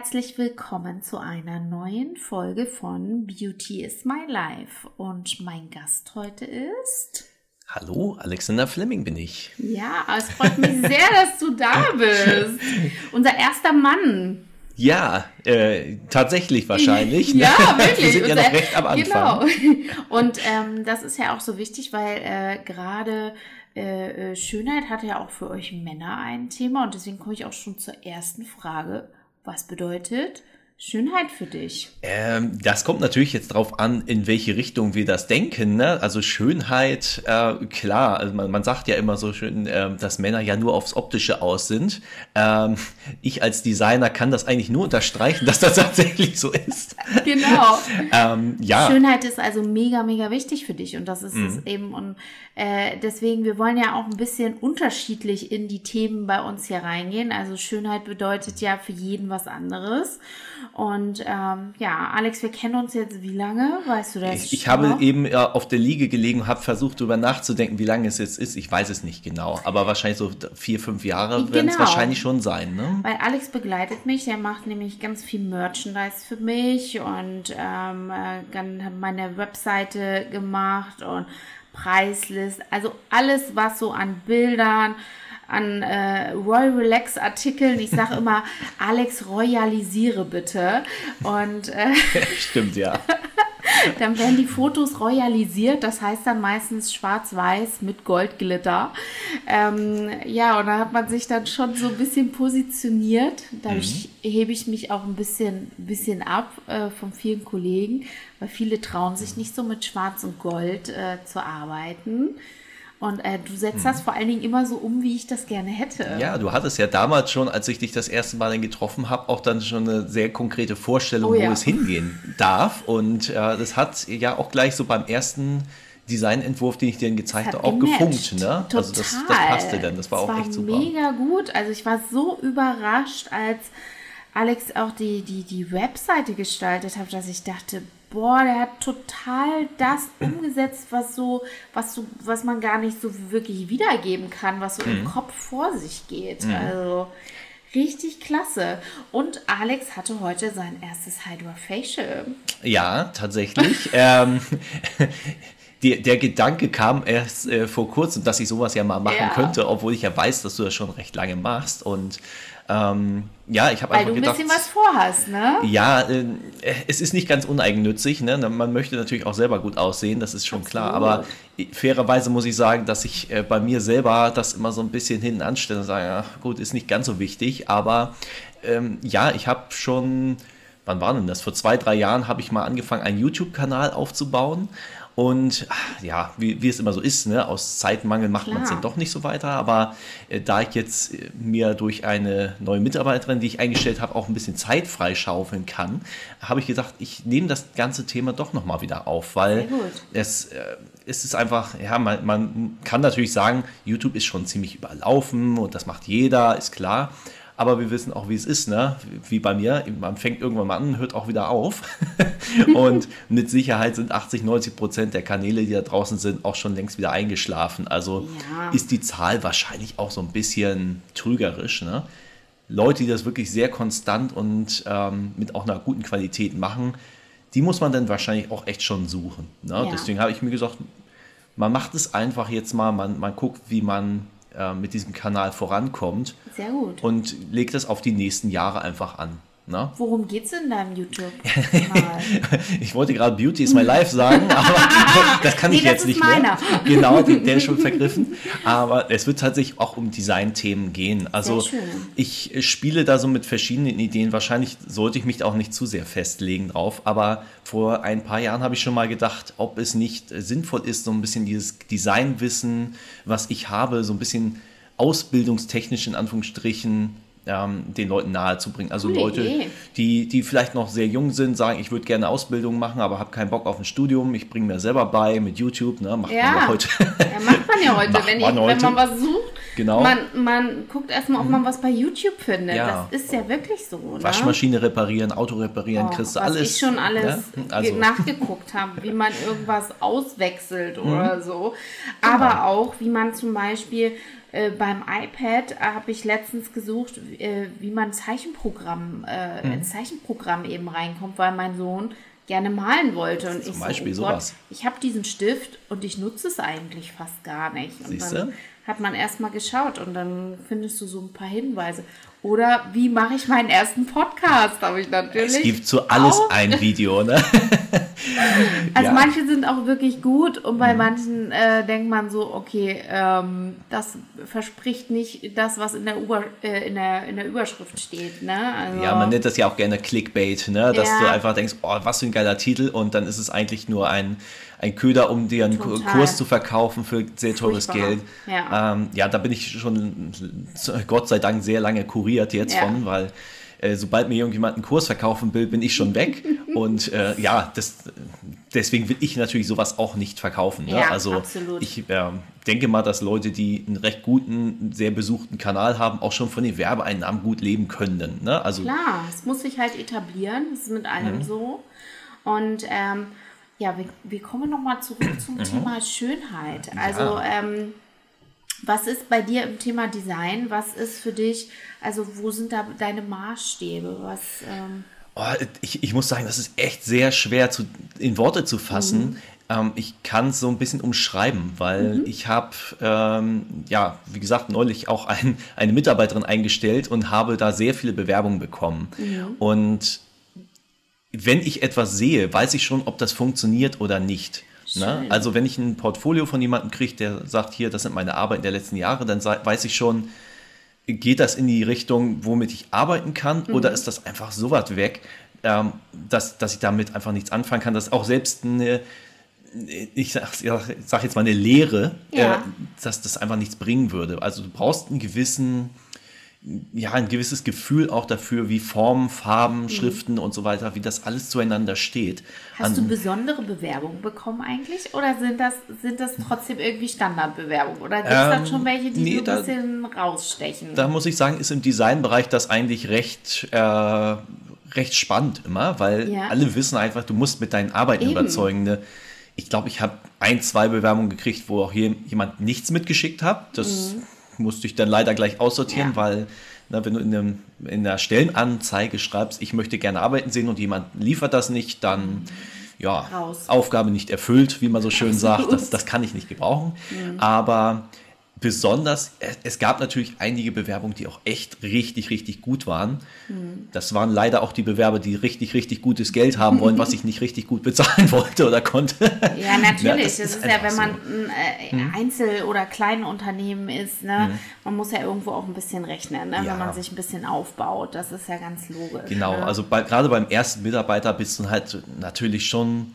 herzlich willkommen zu einer neuen Folge von Beauty is My Life. Und mein Gast heute ist. Hallo, Alexander Fleming bin ich. Ja, es freut mich sehr, dass du da bist. Unser erster Mann. Ja, äh, tatsächlich wahrscheinlich. Ne? ja, wirklich. Wir sind ja noch recht am Anfang. Genau. Und ähm, das ist ja auch so wichtig, weil äh, gerade äh, äh, Schönheit hat ja auch für euch Männer ein Thema und deswegen komme ich auch schon zur ersten Frage. Was bedeutet Schönheit für dich? Ähm, das kommt natürlich jetzt darauf an, in welche Richtung wir das denken. Ne? Also Schönheit, äh, klar, also man, man, sagt ja immer so schön, äh, dass Männer ja nur aufs Optische aus sind. Ähm, ich als Designer kann das eigentlich nur unterstreichen, dass das tatsächlich so ist. Genau. ähm, ja. Schönheit ist also mega, mega wichtig für dich und das ist mhm. es eben. Und äh, deswegen, wir wollen ja auch ein bisschen unterschiedlich in die Themen bei uns hier reingehen. Also Schönheit bedeutet ja für jeden was anderes. Und ähm, ja, Alex, wir kennen uns jetzt wie lange? Weißt du das? Ich, ich habe eben äh, auf der Liege gelegen und habe versucht, darüber nachzudenken, wie lange es jetzt ist. Ich weiß es nicht genau, aber wahrscheinlich so vier, fünf Jahre genau. werden es wahrscheinlich schon sein. Ne? Weil Alex begleitet mich, er macht nämlich ganz viel Merchandise für mich und ähm, äh, hat meine Webseite gemacht und Preislist, also alles, was so an Bildern, an äh, Roy Relax Artikeln. Ich sage immer, Alex, royalisiere bitte. Und äh, stimmt ja. dann werden die Fotos royalisiert, das heißt dann meistens schwarz-weiß mit Goldglitter. Ähm, ja, und da hat man sich dann schon so ein bisschen positioniert. Dadurch mhm. hebe ich mich auch ein bisschen, bisschen ab äh, von vielen Kollegen, weil viele trauen sich nicht so mit Schwarz und Gold äh, zu arbeiten. Und äh, du setzt das mhm. vor allen Dingen immer so um, wie ich das gerne hätte. Ja, du hattest ja damals schon, als ich dich das erste Mal dann getroffen habe, auch dann schon eine sehr konkrete Vorstellung, oh, ja. wo es hingehen darf. Und äh, das hat ja auch gleich so beim ersten Designentwurf, den ich dir gezeigt habe, auch gefunkt. Ne? Total. Also das, das passte dann, das war das auch war echt super. mega gut. Also ich war so überrascht, als Alex auch die, die, die Webseite gestaltet hat, dass ich dachte, boah, der hat total das umgesetzt, was so, was so, was man gar nicht so wirklich wiedergeben kann, was so mhm. im Kopf vor sich geht. Mhm. Also richtig klasse. Und Alex hatte heute sein erstes Hydra Facial. Ja, tatsächlich. ähm, die, der Gedanke kam erst äh, vor kurzem, dass ich sowas ja mal machen ja. könnte, obwohl ich ja weiß, dass du das schon recht lange machst. Und ähm, ja, ich habe einfach gedacht... Weil du ein bisschen was vorhast, ne? Ja, äh, es ist nicht ganz uneigennützig, ne? Man möchte natürlich auch selber gut aussehen, das ist schon Absolut. klar. Aber fairerweise muss ich sagen, dass ich äh, bei mir selber das immer so ein bisschen hinten anstelle und sage, ja, gut, ist nicht ganz so wichtig. Aber ähm, ja, ich habe schon... Wann war denn das? Vor zwei, drei Jahren habe ich mal angefangen, einen YouTube-Kanal aufzubauen und ja, wie, wie es immer so ist, ne? aus Zeitmangel macht man es dann doch nicht so weiter. Aber äh, da ich jetzt äh, mir durch eine neue Mitarbeiterin, die ich eingestellt habe, auch ein bisschen Zeit freischaufeln kann, habe ich gedacht, ich nehme das ganze Thema doch nochmal wieder auf, weil es, äh, es ist einfach, ja, man, man kann natürlich sagen, YouTube ist schon ziemlich überlaufen und das macht jeder, ist klar. Aber wir wissen auch, wie es ist, ne? Wie bei mir. Man fängt irgendwann mal an, hört auch wieder auf. und mit Sicherheit sind 80, 90 Prozent der Kanäle, die da draußen sind, auch schon längst wieder eingeschlafen. Also ja. ist die Zahl wahrscheinlich auch so ein bisschen trügerisch, ne? Leute, die das wirklich sehr konstant und ähm, mit auch einer guten Qualität machen, die muss man dann wahrscheinlich auch echt schon suchen. Ne? Ja. Deswegen habe ich mir gesagt, man macht es einfach jetzt mal, man, man guckt, wie man äh, mit diesem Kanal vorankommt. Sehr gut. Und legt es auf die nächsten Jahre einfach an. Na? Worum geht es in deinem YouTube? ich wollte gerade Beauty is my life sagen, aber das kann nee, ich jetzt nicht meiner. mehr. Genau, der ist schon vergriffen. Aber es wird tatsächlich auch um Design-Themen gehen. Also ich spiele da so mit verschiedenen Ideen. Wahrscheinlich sollte ich mich auch nicht zu sehr festlegen drauf. Aber vor ein paar Jahren habe ich schon mal gedacht, ob es nicht sinnvoll ist, so ein bisschen dieses Designwissen, was ich habe, so ein bisschen ausbildungstechnisch in Anführungsstrichen ähm, den Leuten nahezubringen. Also Coole Leute, die, die vielleicht noch sehr jung sind, sagen, ich würde gerne Ausbildung machen, aber habe keinen Bock auf ein Studium. Ich bringe mir selber bei mit YouTube. Ne? Macht ja. man ja heute. Ja, macht man ja heute, wenn, ich, heute. wenn man was sucht. Genau. Man, man guckt erstmal, ob man was bei YouTube findet. Ja. Das ist ja wirklich so. Ne? Waschmaschine reparieren, Auto reparieren, oh, kriegst du alles. Was ich schon alles ne? also. nachgeguckt habe, wie man irgendwas auswechselt mhm. oder so. Aber genau. auch, wie man zum Beispiel äh, beim iPad habe ich letztens gesucht, äh, wie man Zeichenprogramm, äh, mhm. ins Zeichenprogramm eben reinkommt, weil mein Sohn gerne malen wollte. Und Zum ich Beispiel so, oh sowas. Gott, ich habe diesen Stift und ich nutze es eigentlich fast gar nicht. Und Siehste? dann hat man erstmal geschaut und dann findest du so ein paar Hinweise. Oder wie mache ich meinen ersten Podcast? Habe ich natürlich. Es gibt zu alles auch. ein Video, ne? Also Ja. manche sind auch wirklich gut und bei Mhm. manchen äh, denkt man so, okay, ähm, das verspricht nicht das, was in der, Über äh, in der, in der Überschrift steht. Ne? Also, Ja, man nennt das ja auch gerne Clickbait, ne? dass Ja. du einfach denkst, oh, was für ein geiler Titel und dann ist es eigentlich nur ein, ein Köder, um dir einen Ku- Total. Kurs zu verkaufen für sehr teures Furchtbar. Geld. Ja. Ähm, ja, da bin ich schon Gott sei Dank sehr lange kuriert jetzt Ja. von, weil äh, sobald mir irgendjemand einen Kurs verkaufen will, bin ich schon weg und äh, ja, das, deswegen will ich natürlich sowas auch nicht verkaufen. Ne? Ja, also absolut. ich ähm, denke mal, dass Leute, die einen recht guten, sehr besuchten Kanal haben, auch schon von den Werbeeinnahmen gut leben können. Ne? Also Klar, es muss sich halt etablieren, das ist mit allem Mhm. so. Und ähm, ja, wir, wir kommen nochmal zurück Mhm. zum Thema Schönheit. Also, ähm, was ist bei dir im Thema Design? Was ist für dich, also wo sind da deine Maßstäbe? Was, ähm, Oh, ich, ich muss sagen, das ist echt sehr schwer zu, in Worte zu fassen. Ähm, ich kann es so ein bisschen umschreiben, weil ich habe, ähm, ja, wie gesagt, neulich auch ein, eine Mitarbeiterin eingestellt und habe da sehr viele Bewerbungen bekommen. Und wenn ich etwas sehe, weiß ich schon, ob das funktioniert oder nicht. Ne? Also wenn ich ein Portfolio von jemandem kriege, der sagt, hier, das sind meine Arbeiten der letzten Jahre, dann weiß ich schon, geht das in die Richtung, womit ich arbeiten kann, oder ist das einfach so weit weg, ähm, dass, dass ich damit einfach nichts anfangen kann, dass auch selbst eine, ich sag, sag jetzt mal eine Lehre, Ja. äh, dass das einfach nichts bringen würde. Also du brauchst einen gewissen, ja, ein gewisses Gefühl auch dafür, wie Formen, Farben, Schriften und so weiter, wie das alles zueinander steht. hast du An- besondere Bewerbungen bekommen eigentlich? Oder sind das, sind das trotzdem irgendwie Standardbewerbungen? Oder gibt es da Ähm, schon welche, die nee, so ein da- bisschen rausstechen? Da muss ich sagen, ist im Designbereich das eigentlich recht, äh, recht spannend immer, weil Ja. alle wissen einfach, du musst mit deinen Arbeiten Eben. überzeugen. Ne? Ich glaube, ich habe ein, zwei Bewerbungen gekriegt, wo auch je, jemand nichts mitgeschickt hat. Das musste ich dann leider gleich aussortieren, Mhm. Ja. weil na, wenn du in, einem, in einer Stellenanzeige schreibst, ich möchte gerne Arbeiten sehen und jemand liefert das nicht, dann ja, Raus. Aufgabe nicht erfüllt, wie man so schön sagt. Absolut. Das, das kann ich nicht gebrauchen. Aber besonders, es- gab natürlich einige Bewerbungen, die auch echt richtig, richtig gut waren. Das waren leider auch die Bewerber, die richtig, richtig gutes Geld haben wollen, was ich nicht richtig gut bezahlen wollte oder konnte. Ja, natürlich. das das, ist ist, ja, wenn man so. Mhm. ein äh, Einzel- oder Kleinunternehmen ist, ne, man muss ja irgendwo auch ein bisschen rechnen, ne, Ja. wenn man sich ein bisschen aufbaut. Das ist ja ganz logisch. Genau, ne? also bei, gerade beim ersten Mitarbeiter bist du halt natürlich schon,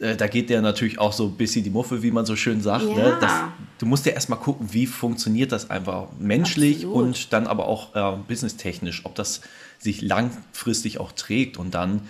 äh, da geht der natürlich auch so ein bisschen die Muffe, wie man so schön sagt. Ne? Ja. Das, du musst ja erstmal gucken, wie funktioniert das einfach menschlich Absolut. und dann aber auch äh, businesstechnisch, ob das sich langfristig auch trägt und dann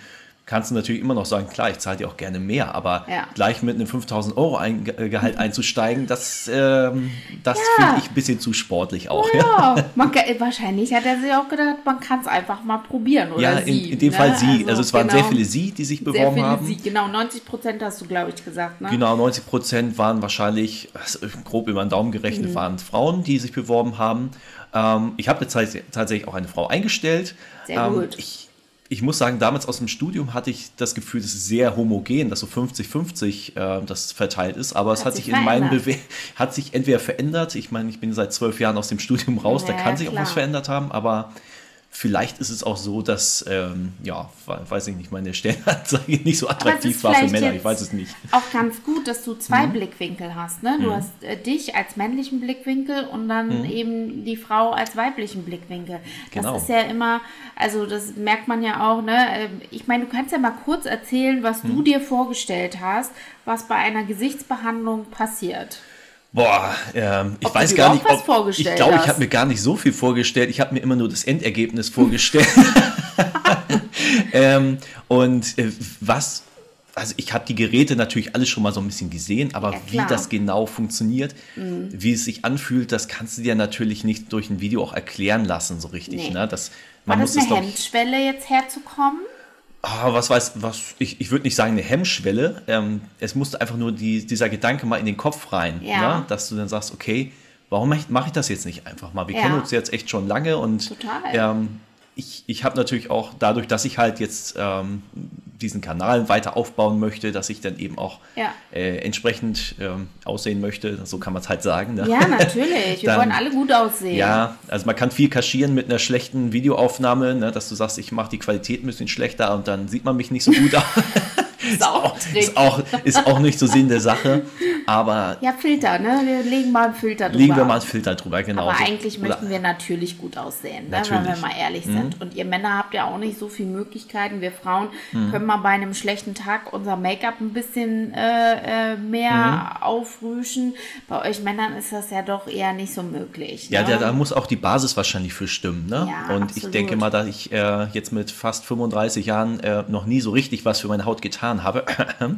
kannst du natürlich immer noch sagen, klar, ich zahle dir auch gerne mehr, aber Ja. gleich mit einem 5000 Euro ein, äh, Gehalt einzusteigen, das, ähm, das Ja. finde ich ein bisschen zu sportlich auch. ja, man, wahrscheinlich hat er sich auch gedacht, man kann es einfach mal probieren. Oder Ja, sie, in, in dem ne? Fall sie. Also, es waren sehr genau, viele sie, die sich sehr beworben viele haben. Sie, genau, 90 Prozent hast du, glaube ich, gesagt. Ne? Genau, 90 Prozent waren wahrscheinlich, also grob über den Daumen gerechnet, Mhm. waren Frauen, die sich beworben haben. Ähm, ich habe tatsächlich auch eine Frau eingestellt. Sehr ähm, gut. Ich, ich muss sagen, damals aus dem Studium hatte ich das Gefühl, das ist sehr homogen, dass so 50-50 äh, das verteilt ist. Aber es Hat hat sich sich in meinen verändert. Bewe hat sich entweder verändert, ich meine, ich bin seit zwölf Jahren aus dem Studium raus, da Ja, kann sich auch klar. was verändert haben, aber Vielleicht ist es auch so, dass, ähm, ja, we- weiß ich nicht, meine Stellenanzeige nicht so attraktiv war für Männer, ich weiß es nicht. Auch ganz gut, dass du zwei Mhm. Blickwinkel hast. Ne? Du hast äh, dich als männlichen Blickwinkel und dann Mhm. eben die Frau als weiblichen Blickwinkel. Genau. Das ist ja immer, also das merkt man ja auch. Ne? Ähm, Ich meine, du kannst ja mal kurz erzählen, was Mhm. du dir vorgestellt hast, was bei einer Gesichtsbehandlung passiert. Boah, ähm, ich Ob weiß gar nicht, was ob, ich glaube, ich habe mir gar nicht so viel vorgestellt. Ich habe mir immer nur das Endergebnis vorgestellt. ähm, und äh, was, also ich habe die Geräte natürlich alle schon mal so ein bisschen gesehen, aber Ja, wie. Mhm. das genau funktioniert, wie es sich anfühlt, das kannst du dir natürlich nicht durch ein Video auch erklären lassen, so richtig. Nee. Ne? Das, War man das muss es eine doch Hemmschwelle, jetzt herzukommen? Ah, was weiß, was, ich, ich würde nicht sagen eine Hemmschwelle. Ähm, es musste einfach nur die, dieser Gedanke mal in den Kopf rein, Ja. ne? dass du dann sagst, okay, warum mache ich das jetzt nicht einfach mal? Wir ja. kennen uns jetzt echt schon lange und ähm, ich, ich habe natürlich auch dadurch, dass ich halt jetzt ähm, diesen Kanal weiter aufbauen möchte, dass ich dann eben auch ja. äh, entsprechend ähm, aussehen möchte, so kann man es halt sagen. Ne? Ja, natürlich. Wir dann, wollen alle gut aussehen. Ja, also man kann viel kaschieren mit einer schlechten Videoaufnahme, ne, dass du sagst, ich mache die Qualität ein bisschen schlechter und dann sieht man mich nicht so gut aus. ist, auch, ist, auch, ist auch nicht so Sinn der Sache. Aber ja, Filter, ne? Wir legen mal einen Filter drüber. Legen wir mal einen Filter drüber, genau. Aber eigentlich möchten wir natürlich gut aussehen, ne? wenn wir mal ehrlich mhm. sind. Und ihr Männer habt ja auch nicht so viele Möglichkeiten. Wir Frauen mhm. können mal bei einem schlechten Tag unser Make-up ein bisschen äh, äh, mehr mhm. aufrüschen. Bei euch Männern ist das ja doch eher nicht so möglich. Ne? Ja, da, da, muss auch die Basis wahrscheinlich für stimmen. Ne? Ja, Und absolut. ich denke mal, dass ich äh, jetzt mit fast 35 Jahren äh, noch nie so richtig was für meine Haut getan habe,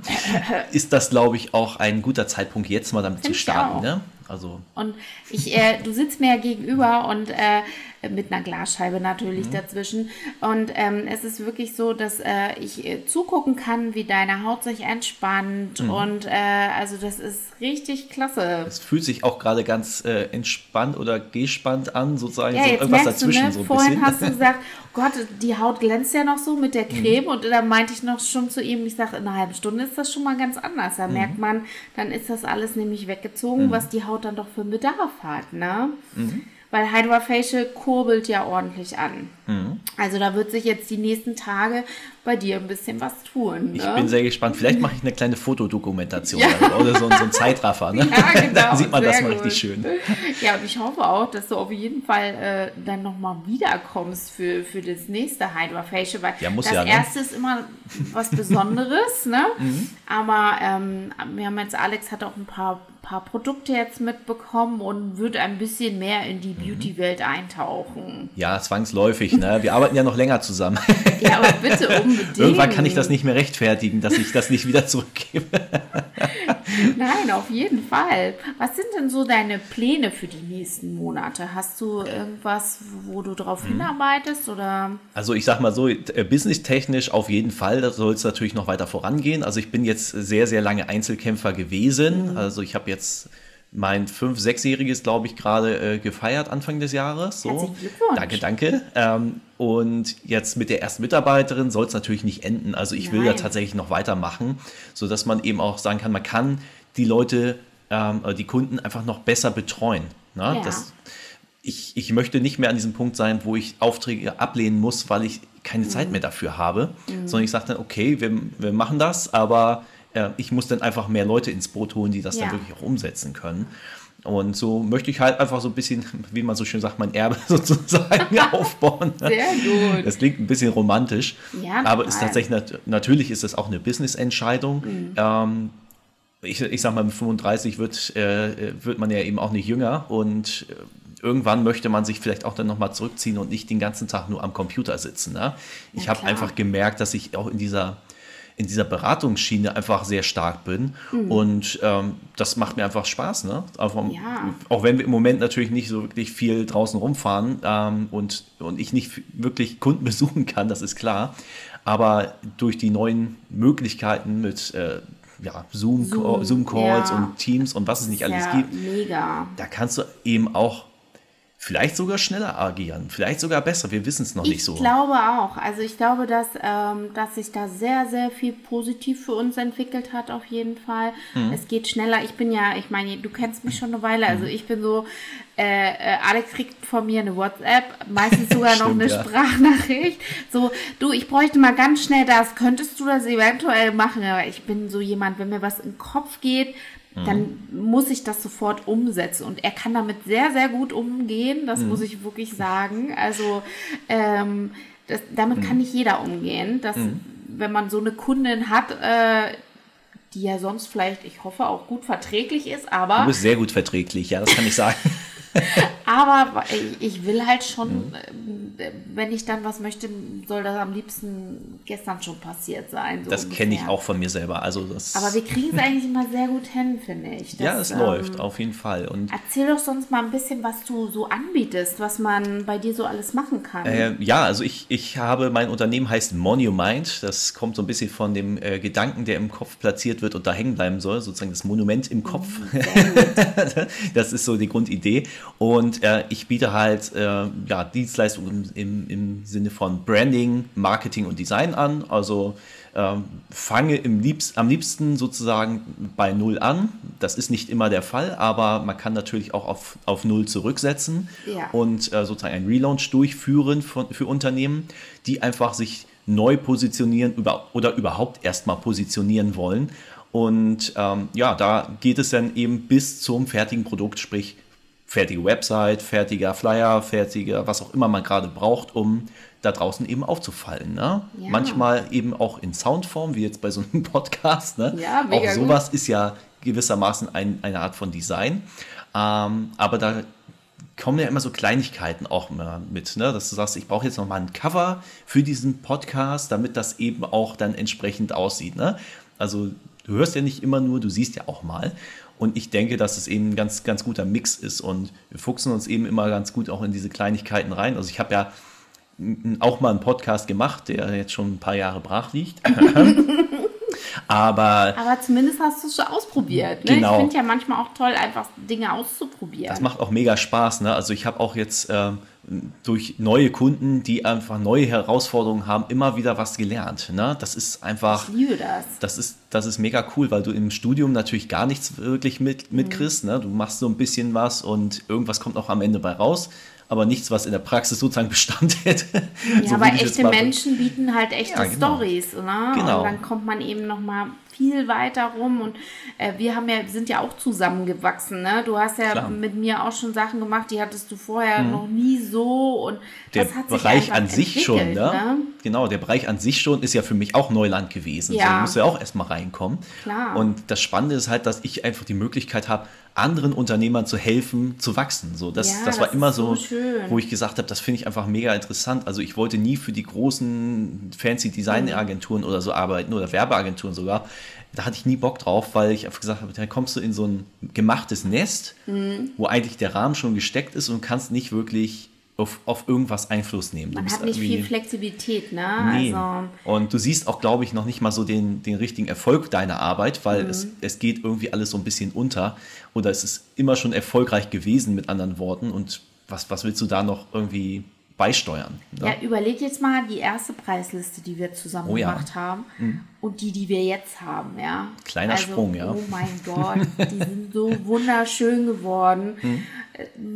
ist das, glaube ich, auch ein guter Zeitpunkt, jetzt mal damit Find zu starten. Ne? Also. Und ich, äh, du sitzt mir ja gegenüber und äh, mit einer Glasscheibe natürlich mhm. dazwischen. Und ähm, es ist wirklich so, dass äh, ich äh, zugucken kann, wie deine Haut sich entspannt. Mhm. Und äh, also das ist richtig klasse. Es fühlt sich auch gerade ganz äh, entspannt oder gespannt an, sozusagen. Ja, so irgendwas dazwischen. Du, ne? so Vorhin bisschen. hast du gesagt, oh Gott, die Haut glänzt ja noch so mit der mhm. Creme. Mhm. Und da meinte ich noch schon zu ihm, ich sage, in einer halben Stunde ist das schon mal ganz anders. Da mhm. merkt man, dann ist das alles nämlich weggezogen, mhm. was die Haut dann doch für Bedarf hat. Ne? Mhm weil Hydra Facial kurbelt ja ordentlich an. Mhm. Also da wird sich jetzt die nächsten Tage bei dir ein bisschen was tun. Ne? Ich bin sehr gespannt. Vielleicht mache ich eine kleine Fotodokumentation ja. oder so, so ein Zeitraffer. Ne? Ja, genau. dann sieht man das mal richtig schön. Ja, und ich hoffe auch, dass du auf jeden Fall äh, dann nochmal wiederkommst für, für das nächste Hydra Facial, weil ja, das ja, ne? erste ist immer was Besonderes. ne? Mhm. Aber ähm, wir haben jetzt, Alex hat auch ein paar paar Produkte jetzt mitbekommen und würde ein bisschen mehr in die mhm. Beauty-Welt eintauchen. Ja, zwangsläufig. Ne? Wir arbeiten ja noch länger zusammen. Ja, aber bitte unbedingt. Irgendwann kann ich das nicht mehr rechtfertigen, dass ich das nicht wieder zurückgebe. Nein, auf jeden Fall. Was sind denn so deine Pläne für die nächsten Monate? Hast du irgendwas, wo du drauf mhm. hinarbeitest? Oder? Also ich sag mal so, äh, businesstechnisch auf jeden Fall, da soll es natürlich noch weiter vorangehen. Also ich bin jetzt sehr, sehr lange Einzelkämpfer gewesen. Mhm. Also ich habe jetzt mein fünf-, sechsjähriges, glaube ich, gerade äh, gefeiert Anfang des Jahres. So. Danke, danke. Ähm, und jetzt mit der ersten Mitarbeiterin soll es natürlich nicht enden. Also ich Nein. will da tatsächlich noch weitermachen, sodass man eben auch sagen kann, man kann die Leute, ähm, die Kunden einfach noch besser betreuen. Ne? Ja. Das, ich, ich möchte nicht mehr an diesem Punkt sein, wo ich Aufträge ablehnen muss, weil ich keine mhm. Zeit mehr dafür habe, mhm. sondern ich sage dann, okay, wir, wir machen das, aber äh, ich muss dann einfach mehr Leute ins Boot holen, die das ja. dann wirklich auch umsetzen können. Und so möchte ich halt einfach so ein bisschen, wie man so schön sagt, mein Erbe sozusagen aufbauen. Sehr gut. Das klingt ein bisschen romantisch, ja, aber ist tatsächlich natürlich ist das auch eine Business-Entscheidung. Mhm. Ähm, ich, ich sag mal, mit 35 wird, äh, wird man ja eben auch nicht jünger und äh, irgendwann möchte man sich vielleicht auch dann nochmal zurückziehen und nicht den ganzen Tag nur am Computer sitzen. Ne? Ich habe einfach gemerkt, dass ich auch in dieser in dieser Beratungsschiene einfach sehr stark bin. Mhm. Und ähm, das macht mir einfach Spaß. Ne? Einfach, ja. Auch wenn wir im Moment natürlich nicht so wirklich viel draußen rumfahren ähm, und, und ich nicht wirklich Kunden besuchen kann, das ist klar. Aber durch die neuen Möglichkeiten mit äh, ja, Zoom, Zoom, Zoom Calls ja. und Teams und was es nicht alles gibt, mega. da kannst du eben auch vielleicht sogar schneller agieren, vielleicht sogar besser. Wir wissen es noch ich nicht so. Ich glaube auch. Also ich glaube, dass, ähm, dass sich da sehr, sehr viel positiv für uns entwickelt hat, auf jeden Fall. Mhm. Es geht schneller. Ich bin ja, ich meine, du kennst mich schon eine Weile. Also mhm. ich bin so, äh, äh, Alex kriegt von mir eine WhatsApp, meistens sogar noch eine ja. Sprachnachricht. So, du, ich bräuchte mal ganz schnell das. Könntest du das eventuell machen? Aber ich bin so jemand, wenn mir was in den Kopf geht, dann muss ich das sofort umsetzen. Und er kann damit sehr, sehr gut umgehen, das mhm. muss ich wirklich sagen. Also ähm, das, damit mhm. kann nicht jeder umgehen. Dass, mhm. Wenn man so eine Kundin hat, äh, die ja sonst vielleicht, ich hoffe, auch gut verträglich ist, aber. Du bist sehr gut verträglich, ja, das kann ich sagen. aber ich will halt schon mhm. Wenn ich dann was möchte, soll das am liebsten gestern schon passiert sein. So das kenne ich auch von mir selber. Also das Aber wir kriegen es eigentlich immer sehr gut hin, finde ich. Das, ja, es ähm, läuft, auf jeden Fall. Und erzähl doch sonst mal ein bisschen, was du so anbietest, was man bei dir so alles machen kann. Äh, ja, also ich, ich habe, mein Unternehmen heißt Monumind. Das kommt so ein bisschen von dem äh, Gedanken, der im Kopf platziert wird und da hängen bleiben soll, sozusagen das Monument im Kopf. Mhm, das ist so die Grundidee. Und äh, ich biete halt äh, ja, Dienstleistungen im, im, Sinne von Branding, Marketing und Design an. Also ähm, fange im liebst, am liebsten sozusagen bei Null an. Das ist nicht immer der Fall, aber man kann natürlich auch auf, auf Null zurücksetzen ja. und äh, sozusagen einen Relaunch durchführen von, für Unternehmen, die einfach sich neu positionieren über, oder überhaupt erstmal positionieren wollen. Und ähm, ja, da geht es dann eben bis zum fertigen Produkt, sprich fertige Website, fertiger Flyer, fertiger, was auch immer man gerade braucht, um da draußen eben aufzufallen. Ne? Ja. Manchmal eben auch in Soundform, wie jetzt bei so einem Podcast. Ne? Ja, auch sowas gut. ist ja gewissermaßen ein, eine Art von Design. Ähm, aber da kommen ja immer so Kleinigkeiten auch mit, ne? dass du sagst, ich brauche jetzt noch mal ein Cover für diesen Podcast, damit das eben auch dann entsprechend aussieht. Ne? Also du hörst ja nicht immer nur, du siehst ja auch mal. Und ich denke, dass es eben ein ganz, ganz guter Mix ist. Und wir fuchsen uns eben immer ganz gut auch in diese Kleinigkeiten rein. Also ich habe ja auch mal einen Podcast gemacht, der jetzt schon ein paar Jahre brach liegt. Aber, Aber zumindest hast du es schon ausprobiert. Ne? Genau. Ich finde ja manchmal auch toll, einfach Dinge auszuprobieren. Das macht auch mega Spaß. Ne? Also ich habe auch jetzt äh, durch neue Kunden, die einfach neue Herausforderungen haben, immer wieder was gelernt. Ne? Das ist einfach. Ich liebe das. Das ist, das ist mega cool, weil du im Studium natürlich gar nichts wirklich mit, mitkriegst. Mhm. Ne? Du machst so ein bisschen was und irgendwas kommt auch am Ende bei raus aber nichts, was in der Praxis sozusagen Bestand hätte. Ja, so aber echte Menschen bieten halt echte ja, genau. Stories, ne? Genau. Und dann kommt man eben noch mal viel weiter rum und äh, wir haben ja sind ja auch zusammengewachsen, ne? Du hast ja Klar. mit mir auch schon Sachen gemacht, die hattest du vorher mhm. noch nie so und der Bereich an sich schon, ne? ne? Genau, der Bereich an sich schon ist ja für mich auch Neuland gewesen. Ja. So, du ja auch erstmal reinkommen. Klar. Und das Spannende ist halt, dass ich einfach die Möglichkeit habe, anderen Unternehmern zu helfen, zu wachsen. So, das, ja, das war immer so, so wo ich gesagt habe, das finde ich einfach mega interessant. Also ich wollte nie für die großen fancy Designagenturen mhm. oder so arbeiten oder Werbeagenturen sogar. Da hatte ich nie Bock drauf, weil ich einfach gesagt habe, da kommst du in so ein gemachtes Nest, mhm. wo eigentlich der Rahmen schon gesteckt ist und kannst nicht wirklich auf, auf irgendwas Einfluss nehmen. Man hat nicht viel Flexibilität, ne? Nee. Also, und du siehst auch, glaube ich, noch nicht mal so den, den richtigen Erfolg deiner Arbeit, weil mhm. es, es geht irgendwie alles so ein bisschen unter. Oder es ist immer schon erfolgreich gewesen, mit anderen Worten. Und was, was willst du da noch irgendwie beisteuern. Ne? Ja, überleg jetzt mal die erste Preisliste, die wir zusammen oh, gemacht ja. haben mhm. und die, die wir jetzt haben, ja. Kleiner also, Sprung, ja. Oh mein Gott, die sind so wunderschön geworden. Mhm.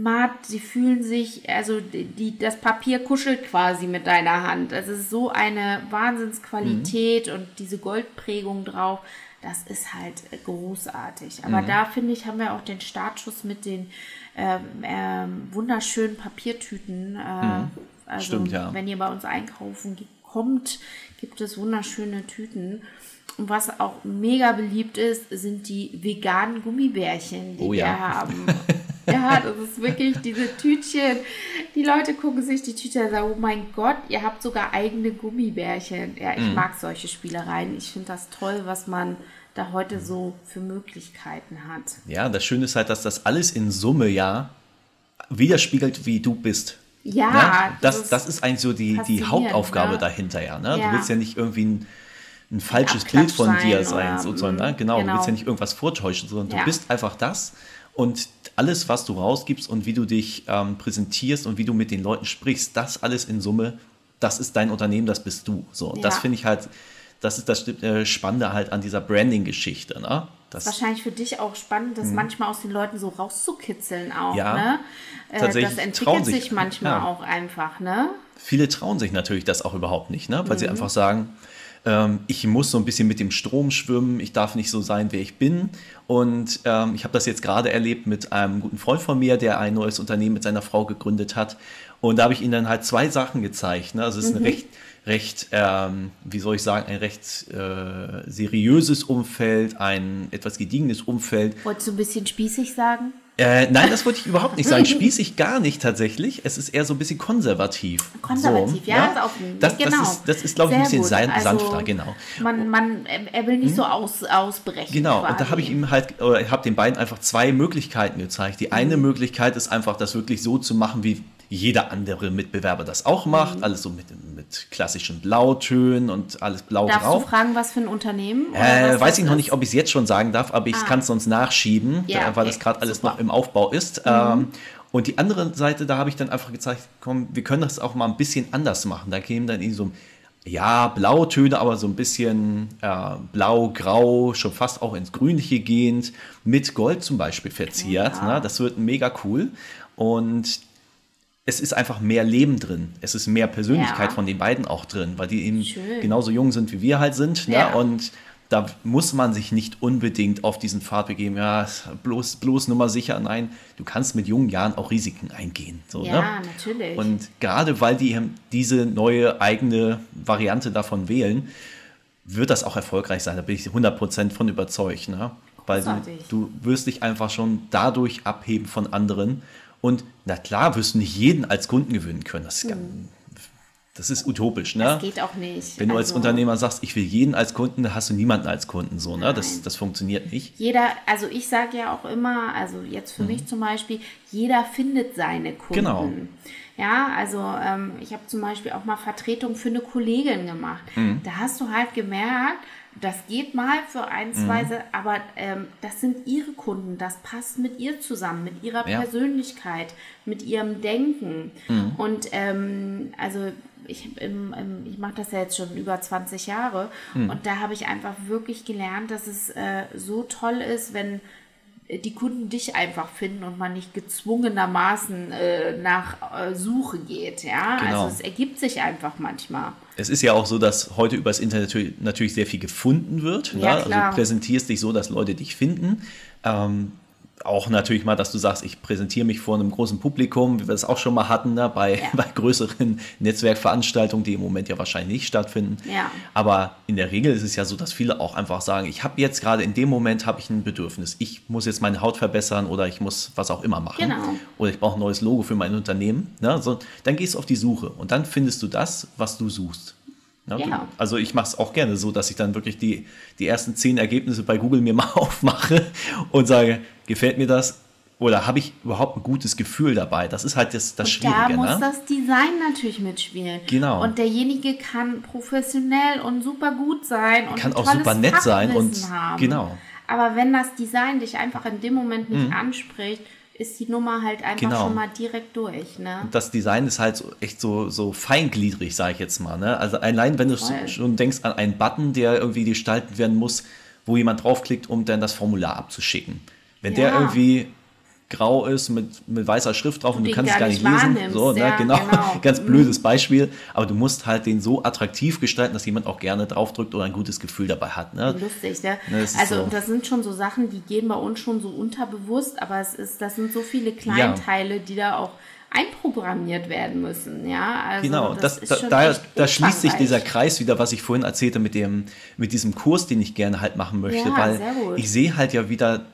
Matt, sie fühlen sich, also die, das Papier kuschelt quasi mit deiner Hand. Es ist so eine Wahnsinnsqualität mhm. und diese Goldprägung drauf. Das ist halt großartig. Aber mhm. da finde ich, haben wir auch den Startschuss mit den ähm, ähm, wunderschönen Papiertüten. Äh, mhm. Also, Stimmt, ja. wenn ihr bei uns einkaufen kommt, gibt es wunderschöne Tüten. Und was auch mega beliebt ist, sind die veganen Gummibärchen, die oh, ja. wir ja, das ist wirklich diese Tütchen. Die Leute gucken sich die Tüte und sagen, oh mein Gott, ihr habt sogar eigene Gummibärchen. Ja, ich mm. mag solche Spielereien. Ich finde das toll, was man da heute so für Möglichkeiten hat. Ja, das Schöne ist halt, dass das alles in Summe ja widerspiegelt, wie du bist. Ja, ne? das, das, das, ist eigentlich so die, die Hauptaufgabe ne? dahinter, ja, ne? ja. Du willst ja nicht irgendwie ein, ein falsches Bild von dir sein, sozusagen. Ne? Genau, genau, du willst ja nicht irgendwas vortäuschen, sondern ja. du bist einfach das und alles, was du rausgibst und wie du dich ähm, präsentierst und wie du mit den Leuten sprichst, das alles in Summe, das ist dein Unternehmen, das bist du. So, ja. das finde ich halt das ist das äh, Spannende halt an dieser Branding-Geschichte. Ne? Das ist wahrscheinlich für dich auch spannend, das mh. manchmal aus den Leuten so rauszukitzeln auch. Ja, ne? Äh, tatsächlich. Das entwickelt sich, sich manchmal ja. auch einfach. Ne? Viele trauen sich natürlich das auch überhaupt nicht, ne? weil mhm. sie einfach sagen, ähm, ich muss so ein bisschen mit dem Strom schwimmen, ich darf nicht so sein, wer ich bin. Und ähm, ich habe das jetzt gerade erlebt mit einem guten Freund von mir, der ein neues Unternehmen mit seiner Frau gegründet hat. Und da habe ich ihnen dann halt zwei Sachen gezeigt. Ne? Also es ist mhm. eine recht recht, ähm, wie soll ich sagen, ein recht äh, seriöses Umfeld, ein etwas gediegenes Umfeld. Wolltest du ein bisschen spießig sagen? Äh, nein, das wollte ich überhaupt nicht sagen. Spießig gar nicht tatsächlich. Es ist eher so ein bisschen konservativ. Konservativ, so, ja, ja? Auch, das, genau. das ist, das ist glaube ich, ein bisschen sein, also, sanfter, genau. Man, man, er will nicht hm? so aus, ausbrechen. Genau, quasi. und da habe ich ihm halt, oder ich habe den beiden einfach zwei Möglichkeiten gezeigt. Die eine mhm. Möglichkeit ist einfach, das wirklich so zu machen, wie jeder andere Mitbewerber das auch macht. Mhm. Alles so mit, mit klassischen Blautönen und alles blau Darfst drauf. du fragen, was für ein Unternehmen? Äh, weiß ich noch nicht, ob ich es jetzt schon sagen darf, aber ich ah. kann es sonst nachschieben, ja, da, weil okay. das gerade alles Super. noch im Aufbau ist. Mhm. Ähm, und die andere Seite, da habe ich dann einfach gezeigt, komm, wir können das auch mal ein bisschen anders machen. Da kämen dann in so ja, Blautöne, aber so ein bisschen äh, blau, grau, schon fast auch ins Grünliche gehend, mit Gold zum Beispiel verziert. Ja. Ne? Das wird mega cool. Und es ist einfach mehr Leben drin. Es ist mehr Persönlichkeit ja. von den beiden auch drin, weil die eben Schön. genauso jung sind wie wir halt sind. Ne? Ja. Und da muss man sich nicht unbedingt auf diesen Pfad begeben, ja, bloß, bloß Nummer sicher. Nein, du kannst mit jungen Jahren auch Risiken eingehen. So, ja, ne? natürlich. Und gerade weil die diese neue eigene Variante davon wählen, wird das auch erfolgreich sein. Da bin ich 100% von überzeugt. Ne? Weil du, du wirst dich einfach schon dadurch abheben von anderen. Und na klar, wirst du nicht jeden als Kunden gewinnen können. Das ist, hm. das ist utopisch. Ne? Das geht auch nicht. Wenn du als also, Unternehmer sagst, ich will jeden als Kunden, dann hast du niemanden als Kunden. So, ne? das, das funktioniert nicht. Jeder, also ich sage ja auch immer, also jetzt für mhm. mich zum Beispiel, jeder findet seine Kunden. Genau. Ja, also ähm, ich habe zum Beispiel auch mal Vertretung für eine Kollegin gemacht. Mhm. Da hast du halt gemerkt, das geht mal für ein, zwei, mhm. aber ähm, das sind ihre Kunden, das passt mit ihr zusammen, mit ihrer ja. Persönlichkeit, mit ihrem Denken. Mhm. Und ähm, also ich, ich mache das ja jetzt schon über 20 Jahre mhm. und da habe ich einfach wirklich gelernt, dass es äh, so toll ist, wenn die Kunden dich einfach finden und man nicht gezwungenermaßen äh, nach äh, Suche geht. Ja, genau. also es ergibt sich einfach manchmal. Es ist ja auch so, dass heute übers Internet natürlich sehr viel gefunden wird. Ja, ne? Also präsentierst dich so, dass Leute dich finden. Ähm, auch natürlich mal, dass du sagst, ich präsentiere mich vor einem großen Publikum, wie wir das auch schon mal hatten, ne, bei, ja. bei größeren Netzwerkveranstaltungen, die im Moment ja wahrscheinlich nicht stattfinden. Ja. Aber in der Regel ist es ja so, dass viele auch einfach sagen, ich habe jetzt gerade in dem Moment habe ich ein Bedürfnis. Ich muss jetzt meine Haut verbessern oder ich muss was auch immer machen. Genau. Oder ich brauche ein neues Logo für mein Unternehmen. Ne? So, dann gehst du auf die Suche und dann findest du das, was du suchst. Ja, ja. Also ich mache es auch gerne so, dass ich dann wirklich die, die ersten zehn Ergebnisse bei Google mir mal aufmache und sage, gefällt mir das? Oder habe ich überhaupt ein gutes Gefühl dabei? Das ist halt das, das und Schwierige. Da muss ne? das Design natürlich mitspielen. Genau. Und derjenige kann professionell und super gut sein und kann auch super nett sein und haben. genau. Aber wenn das Design dich einfach in dem Moment nicht Mhm. anspricht, ist die Nummer halt einfach Genau. schon mal direkt durch. Ne? Und das Design ist halt so, echt so, so feingliedrig, sage ich jetzt mal. Ne? Also allein, wenn du Voll. schon denkst an einen Button, der irgendwie gestaltet werden muss, wo jemand draufklickt, um dann das Formular abzuschicken. Wenn der Ja. irgendwie grau ist mit, mit weißer Schrift drauf und du kannst es gar nicht lesen. So, ne? ja, genau. genau. Ganz Mhm. blödes Beispiel. Aber du musst halt den so attraktiv gestalten, dass jemand auch gerne draufdrückt oder ein gutes Gefühl dabei hat. Ne? Lustig, ne? Ne, das also so. das sind schon so Sachen, die gehen bei uns schon so unterbewusst, aber es ist, das sind so viele Kleinteile, die da auch einprogrammiert werden müssen, ja. Also Genau, das, ist da, da, da schließt sich dieser Kreis wieder, was ich vorhin erzählte mit, dem, mit diesem Kurs, den ich gerne halt machen möchte, Ja, weil ich sehe halt ja wieder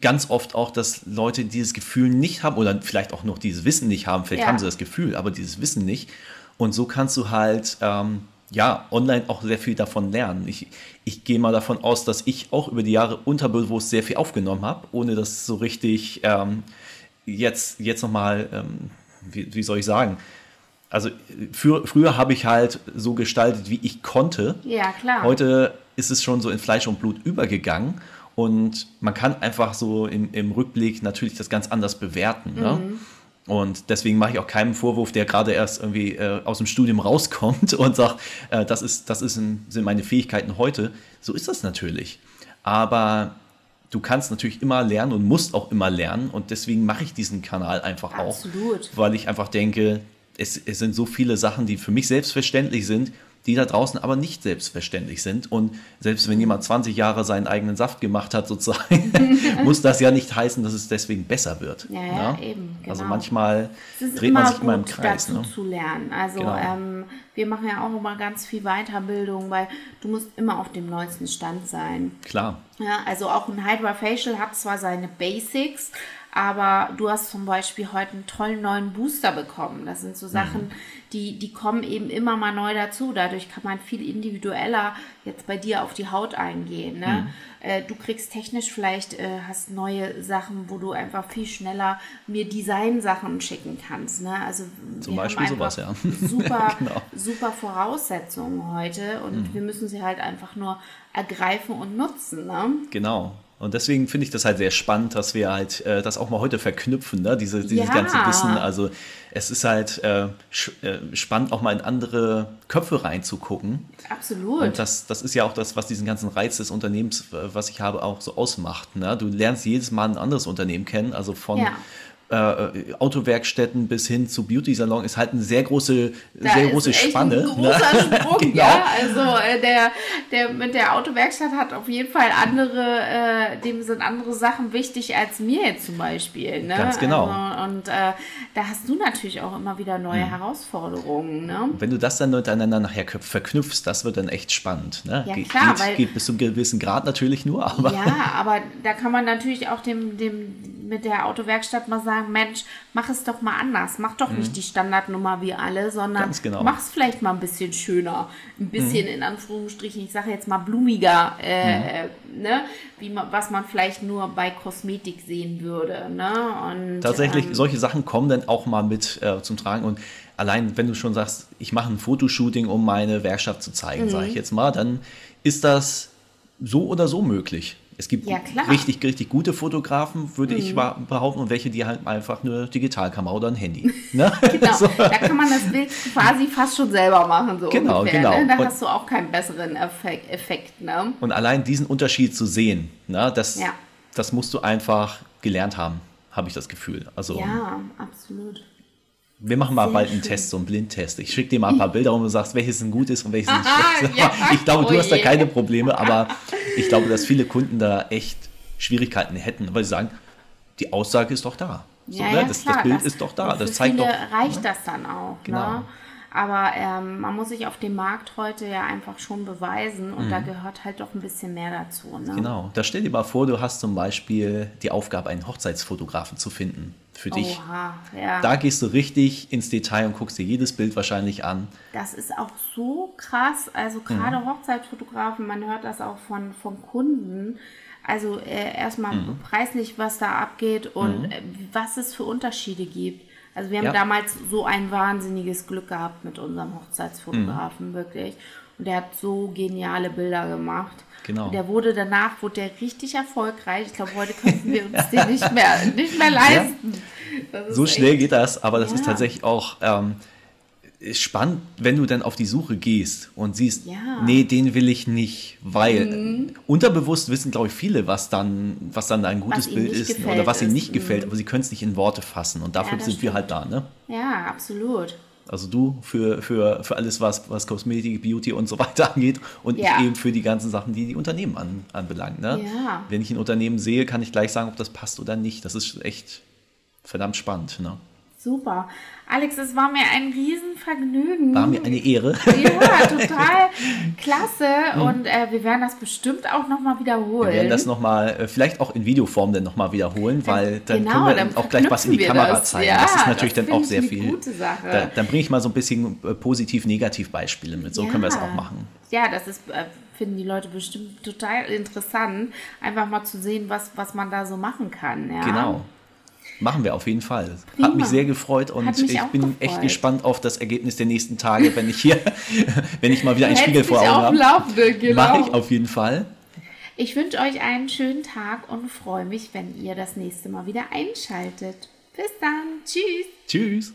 ganz oft auch, dass Leute dieses Gefühl nicht haben oder vielleicht auch noch dieses Wissen nicht haben. Vielleicht Ja. haben sie das Gefühl, aber dieses Wissen nicht. Und so kannst du halt ähm, ja online auch sehr viel davon lernen. Ich, ich gehe mal davon aus, dass ich auch über die Jahre unterbewusst sehr viel aufgenommen habe, ohne das so richtig ähm, jetzt, jetzt nochmal, ähm, wie, wie soll ich sagen, also für, früher habe ich halt so gestaltet, wie ich konnte. Ja, klar. Heute ist es schon so in Fleisch und Blut übergegangen und man kann einfach so im, im Rückblick natürlich das ganz anders bewerten. Ne? Mhm. Und deswegen mache ich auch keinen Vorwurf, der gerade erst irgendwie äh, aus dem Studium rauskommt und sagt, äh, das, ist, das ist sind meine Fähigkeiten heute. So ist das natürlich. Aber du kannst natürlich immer lernen und musst auch immer lernen und deswegen mache ich diesen Kanal einfach Absolut. auch, weil ich einfach denke, es, es sind so viele Sachen, die für mich selbstverständlich sind, die da draußen aber nicht selbstverständlich sind. Und selbst wenn jemand 20 Jahre seinen eigenen Saft gemacht hat, sozusagen, muss das ja nicht heißen, dass es deswegen besser wird. Ja, ja, ne? eben, Also genau. manchmal Es ist dreht man sich gut, immer im Kreis. dazu Ne? zu lernen. Also Genau. ähm, wir machen ja auch immer ganz viel Weiterbildung, weil du musst immer auf dem neuesten Stand sein. Klar. Ja, also auch ein Hydra Facial hat zwar seine Basics, Aber du hast zum Beispiel heute einen tollen neuen Booster bekommen. Das sind so Sachen, mhm. die, die kommen eben immer mal neu dazu. Dadurch kann man viel individueller jetzt bei dir auf die Haut eingehen. Ne? Mhm. Äh, du kriegst technisch vielleicht, äh, hast neue Sachen, wo du einfach viel schneller mir Designsachen schicken kannst. Ne? Also zum Beispiel sowas, ja. Super, genau. super Voraussetzungen heute und mhm. wir müssen sie halt einfach nur ergreifen und nutzen. Ne? Genau. Und deswegen finde ich das halt sehr spannend, dass wir halt äh, das auch mal heute verknüpfen, ne? Diese, dieses ja. ganze Wissen. Also es ist halt äh, äh, spannend, auch mal in andere Köpfe reinzugucken. Absolut. Und das, das ist ja auch das, was diesen ganzen Reiz des Unternehmens, äh, was ich habe, auch so ausmacht. Ne? Du lernst jedes Mal ein anderes Unternehmen kennen, also von ja äh, Autowerkstätten bis hin zu Beauty-Salon ist halt eine sehr große, da sehr große Spanne. Ein ne? großer ne? Sprung, genau. ja. Also äh, der, der mit der Autowerkstatt hat auf jeden Fall andere, äh, dem sind andere Sachen wichtig als mir jetzt zum Beispiel. Ne? Ganz genau. Also, und äh, da hast du natürlich auch immer wieder neue mhm. Herausforderungen. Ne? Wenn du das dann miteinander nachher verknüpfst, das wird dann echt spannend. Ne? Ja, klar. Geht, weil, geht bis zu einem gewissen Grad natürlich nur, aber. Ja, aber da kann man natürlich auch dem, dem mit der Autowerkstatt mal sagen, Mensch, mach es doch mal anders. Mach doch mhm. nicht die Standardnummer wie alle, sondern genau. mach es vielleicht mal ein bisschen schöner. Ein bisschen mhm. in Anführungsstrichen, ich sage jetzt mal blumiger, äh, mhm. ne? wie man, was man vielleicht nur bei Kosmetik sehen würde. Ne? Und, Tatsächlich, ähm, solche Sachen kommen dann auch mal mit äh, zum Tragen und allein wenn du schon sagst, ich mache ein Fotoshooting, um meine Werkstatt zu zeigen, sage ich mhm. jetzt mal, dann ist das so oder so möglich. Es gibt ja, richtig, richtig gute Fotografen, würde mhm. ich behaupten, und welche, die halt einfach eine Digitalkamera oder ein Handy. Ne? genau, so. da kann man das Bild quasi fast schon selber machen. So genau, ungefähr, genau. Ne? Da und, hast du auch keinen besseren Effekt. Effekt ne? Und allein diesen Unterschied zu sehen, ne? das, ja. das musst du einfach gelernt haben, habe ich das Gefühl. Also, ja, absolut. Wir machen mal Sehr bald einen schön. Test, so einen Blindtest. Ich schicke dir mal ein paar Bilder und du sagst, welches ein gut ist und welches nicht schlecht ja, Ich glaube, du hast da keine Probleme, aber ich glaube, dass viele Kunden da echt Schwierigkeiten hätten, weil sie sagen, die Aussage ist doch da. So, ja, ne? ja, das, klar, das, Bild das, ist doch da. Das zeigt doch. reicht ne? das dann auch. Genau. Ne? Aber ähm, man muss sich auf dem Markt heute ja einfach schon beweisen und mhm. da gehört halt doch ein bisschen mehr dazu. Ne? Genau. Da stell dir mal vor, du hast zum Beispiel die Aufgabe, einen Hochzeitsfotografen zu finden für dich. Oha, ja. Da gehst du richtig ins Detail und guckst dir jedes Bild wahrscheinlich an. Das ist auch so krass. Also gerade mhm. Hochzeitsfotografen, man hört das auch von, von Kunden. Also äh, erstmal mhm. preislich, was da abgeht und mhm. äh, was es für Unterschiede gibt. Also wir haben ja. damals so ein wahnsinniges Glück gehabt mit unserem Hochzeitsfotografen, mhm. wirklich. Und der hat so geniale Bilder gemacht. Genau. Und der wurde danach, wurde der richtig erfolgreich. Ich glaube, heute könnten wir uns den nicht mehr, nicht mehr leisten. Ja. So schnell geht das, aber das ja. ist tatsächlich auch ähm, spannend, wenn du dann auf die Suche gehst und siehst, ja. nee, den will ich nicht, weil mhm. unterbewusst wissen, glaube ich, viele, was dann, was dann ein gutes Bild ist oder was ihnen nicht ist. gefällt, mhm. aber sie können es nicht in Worte fassen und dafür ja, sind stimmt. wir halt da, ne? Ja, absolut. Also du für, für, für alles, was, was Kosmetik, Beauty und so weiter angeht und ja. ich eben für die ganzen Sachen, die die Unternehmen an, anbelangen. Ne? Ja. Wenn ich ein Unternehmen sehe, kann ich gleich sagen, ob das passt oder nicht. Das ist echt verdammt spannend. Ne? Super. Alex, es war mir ein Riesenvergnügen. War mir eine Ehre. Ja, total klasse. Und äh, wir werden das bestimmt auch nochmal wiederholen. Wir werden das nochmal, äh, vielleicht auch in Videoform dann nochmal wiederholen, weil dann genau, können wir dann auch gleich was in die Kamera das. zeigen. Ja, das ist natürlich das dann auch sehr viel. Gute Sache. Da, dann bringe ich mal so ein bisschen äh, positiv-negativ-Beispiele mit. So ja. können wir es auch machen. Ja, das ist äh, finden die Leute bestimmt total interessant, einfach mal zu sehen, was, was man da so machen kann. Ja? Genau. Machen wir auf jeden Fall. Prima. Hat mich sehr gefreut und ich bin gefreut. echt gespannt auf das Ergebnis der nächsten Tage, wenn ich hier, wenn ich mal wieder einen Spiegel vor Augen habe. Genau. Mache ich auf jeden Fall. Ich wünsche euch einen schönen Tag und freue mich, wenn ihr das nächste Mal wieder einschaltet. Bis dann. Tschüss. Tschüss.